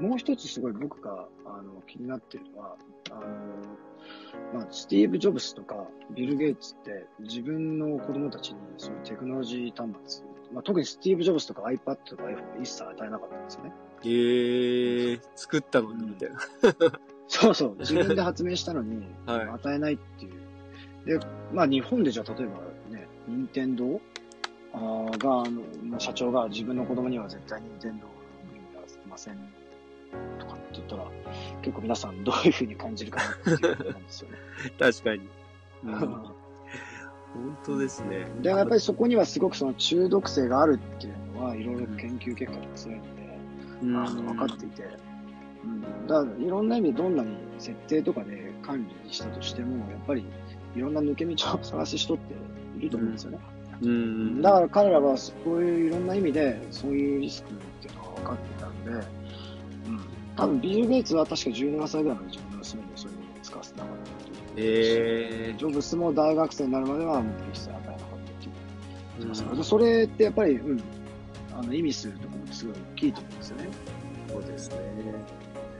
もう一つすごい僕があの気になってるのは、あの、まあ、スティーブ・ジョブスとかビル・ゲイツって自分の子供たちにそういうテクノロジー端末、まあ、特にスティーブ・ジョブスとか iPad とか iPhone 一切与えなかったんですよね。えー、作ったのにみたいな。そうそう、自分で発明したのに、はい与えないっていう。で、まあ日本でじゃあ例えばね、任天堂あーが、あの、社長が自分の子供には絶対任天堂のゲームやらせませんとかって言ったら、結構皆さんどういうふうに感じるかなっていうことなんですよね。確かに。うん本当ですね。で、やっぱりそこにはすごくその中毒性があるっていうのは、いろいろ研究結果とかそういうので、うんあの分かっていて、うん、だからいろんな意味でどんなに設定とかで管理したとしても、やっぱりいろんな抜け道を探す人っていると思うんですよね。うん。だから彼らはそういういろんな意味でそういうリスクっていうのが分かっていたんで、うん、多分ビル・ゲイツは確か17歳ぐらいまで自分の娘にそういうのを使わせてなかったっていうえジョブスも大学生になるまではもう一切与えなかったっていううんでそれってやっぱり、うん、あの意味するところってすごい大きいと思うんですよね。そうですね。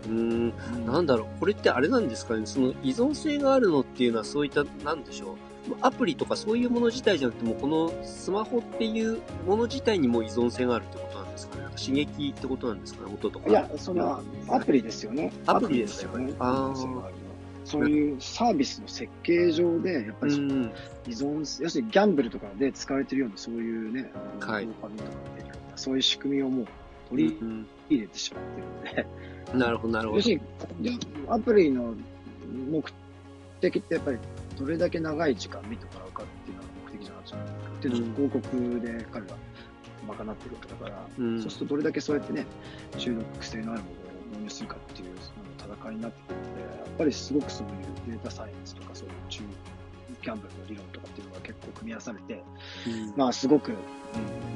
うん。なんだろう、これってあれなんですかね、その依存性があるのっていうのはそういった、なんでしょう？アプリとかそういうもの自体じゃなくても、このスマホっていうもの自体にも依存性があるってこと？ですか？ね。刺激ってことなんですかね、音とか。いや、それはアプリですよね。アプリですよね。あーそういうサービスの設計上で、やっぱり。依存、要するにギャンブルとかで使われてるような、そういうね、あのはいドーパミンとかが出るような、そういう仕組みをもう取りうん入れてしまってるので、なるほど、なるほど要す。るに、でアプリの目的ってやっぱりどれだけ長い時間見てもらうかっていうのが目的じゃなくて、っていうのを広告で彼が賄ってるわけだから、うん。そうするとどれだけそうやってね、中毒性のあるものを導入するかっていうその戦いになってくるので、やっぱりすごくそういうデータサイエンスとかそういう中ギャンブルの理論とかっていうのが結構組み合わされて、うん。まあすごく、うん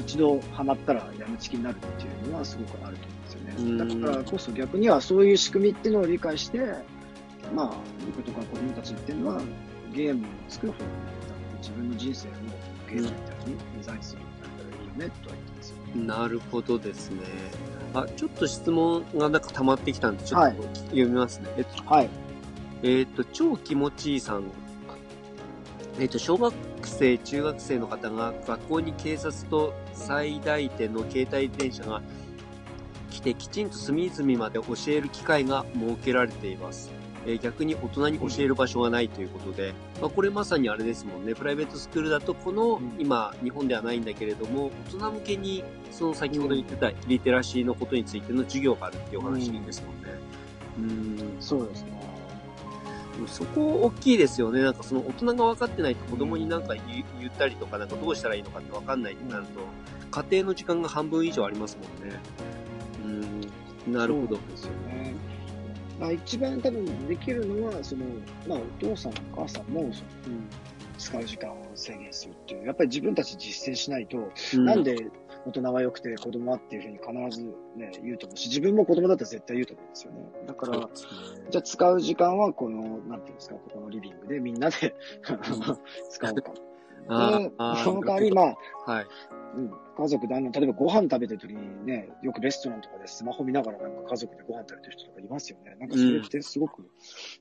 一度ハマったらやみつきになるっていうのはすごくあると思うんですよね。うん。だからこそ逆にはそういう仕組みっていうのを理解して、まあ僕とか子供たちっていうのはゲームを作る方に自分の人生をゲームみたいにデザインするねとは言ってますよ。なるほどですね。あ、ちょっと質問がなんか溜まってきたんで、ちょっはいと読みますね。えっと、はい。えーっと、超気持ちいいさん。えーっと、小学生、中学生の方が学校に警察と最大手の携帯電車が来てきちんと隅々まで教える機会が設けられています。えー逆に大人に教える場所がないということで、まあ、これまさにあれですもんね。プライベートスクールだと、この、うん今、日本ではないんだけれども、大人向けに、その先ほど言ってたリテラシーのことについての授業があるっていうお話ですもんね。うんそうですね。そこ大きいですよね。なんかその大人が分かってないと子供になんか言ったりとか、なんかどうしたらいいのかって分かんないってなると、家庭の時間が半分以上ありますもんね。うん、なるほどですよね。まあ、一番多分できるのは、その、まあ、お父さん、お母さんも、その、使う時間を制限するっていう、やっぱり自分たち実践しないと、うんなんで大人は良くて子供はっていうふうに必ずね、言うと思うし、自分も子供だったら絶対言うと思うんですよね。だから、じゃあ使う時間は、この、なんていうんですか、ここのリビングでみんなで 使おうか。その代わり、まあ、はい。うん、家族であの、例えばご飯食べてる時にね、よくレストランとかでスマホ見ながらなんか家族でご飯食べてる人とかいますよね。なんかそれってすごく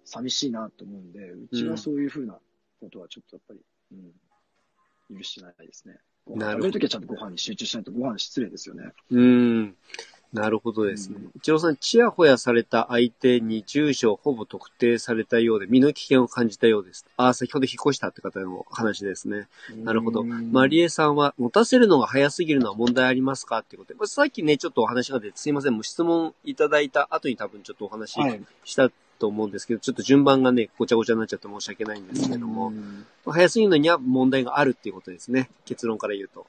寂しいなと思うんで、うちはそういうふうなことはちょっとやっぱり、うん、許してないですね。食べるときはちゃんとご飯に集中しないとご飯失礼ですよね。うん。なるほどですね。一郎さん、ちやほやされた相手に住所をほぼ特定されたようで、身の危険を感じたようです。ああ、先ほど引っ越したって方の話ですね。なるほど。うんマリエさんは、持たせるのが早すぎるのは問題ありますか？っていうことで、まあさっきね、ちょっとお話が出て、すいません、もう質問いただいた後に多分ちょっとお話はい。したと思うんですけど、ちょっと順番がね、ごちゃごちゃになっちゃって申し訳ないんですけども、うん早すぎるのには問題があるっていうことですね。結論から言うと。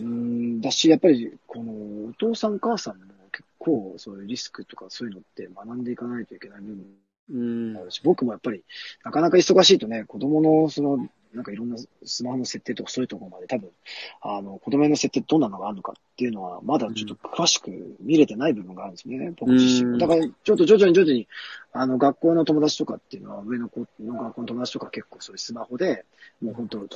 うん、だし、やっぱり、この、お父さんお母さんも結構、そういうリスクとかそういうのって学んでいかないといけない部分うんもあ。るし、僕もやっぱり、なかなか忙しいとね、子供の、その、なんかいろんなスマホの設定とかそういうところまで多分、あの、子供の設定どんなのがあるのかっていうのは、まだちょっと詳しく見れてない部分があるんですよね、僕自身。だから、ちょっと徐々に徐々に、あの、学校の友達とかっていうのは、上の子の学校の友達とか結構そういうスマホで、もう本当、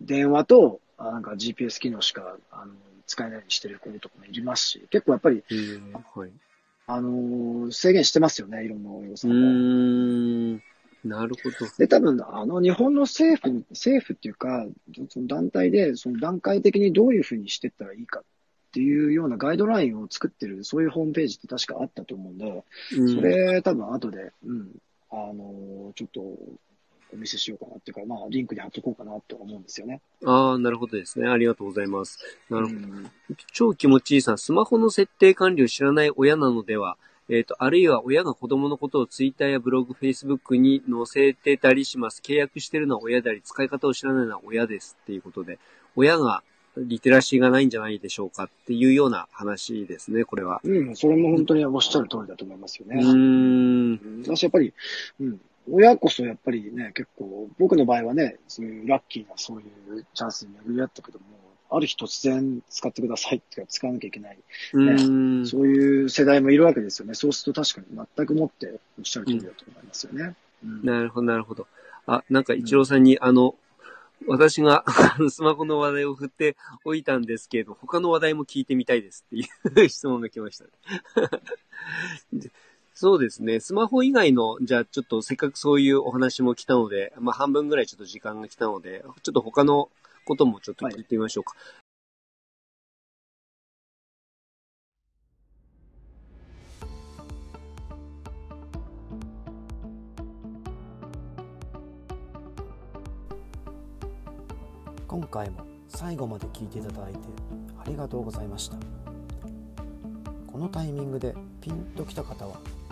電話と、あなんか GPS 機能しか、あの、使えないようにしてる子とかもいますし、結構やっぱり、うんはい。あのー制限してますよね、いろんな親御さうんも。ーん。なるほど。で、多分、あの、日本の政府に、政府っていうか、その団体で、その段階的にどういうふうにしていったらいいかっていうようなガイドラインを作ってる、そういうホームページって確かあったと思うんで、うんそれ多分後で、うん、あの、ちょっとお見せしようかなっていうか、まあ、リンクに貼っとこうかなと思うんですよね。ああ、なるほどですね。ありがとうございます。なるほど。うん超気持ちいいさん、スマホの設定管理を知らない親なのでは、えっ、と、あるいは親が子供のことをツイッターやブログ、フェイスブックに載せてたりします。契約してるのは親であり、使い方を知らないのは親ですっていうことで、親がリテラシーがないんじゃないでしょうかっていうような話ですね、これは。うん、それも本当におっしゃる通りだと思いますようね。ーん。私やっぱり、うん、親こそやっぱりね、結構、僕の場合はね、そういうラッキーなそういうチャンスに巡り合ったけども、ある日突然使ってくださいっていうか使わなきゃいけない、うーん。そういう世代もいるわけですよね。そうすると確かに全くもっておっしゃる通りだと思いますよね。うんなるほど、なるほど。あ、なんか一郎さんに、あの、私がスマホの話題を振っておいたんですけれど、他の話題も聞いてみたいですっていう 質問が来ました、でそうですね。スマホ以外の、じゃあちょっとせっかくそういうお話も来たので、まあ半分ぐらいちょっと時間が来たので、ちょっと他のこともちょっと聞いてみましょうか。今回も最後まで聞いていただいてありがとうございましたこのタイミングでピンときた方は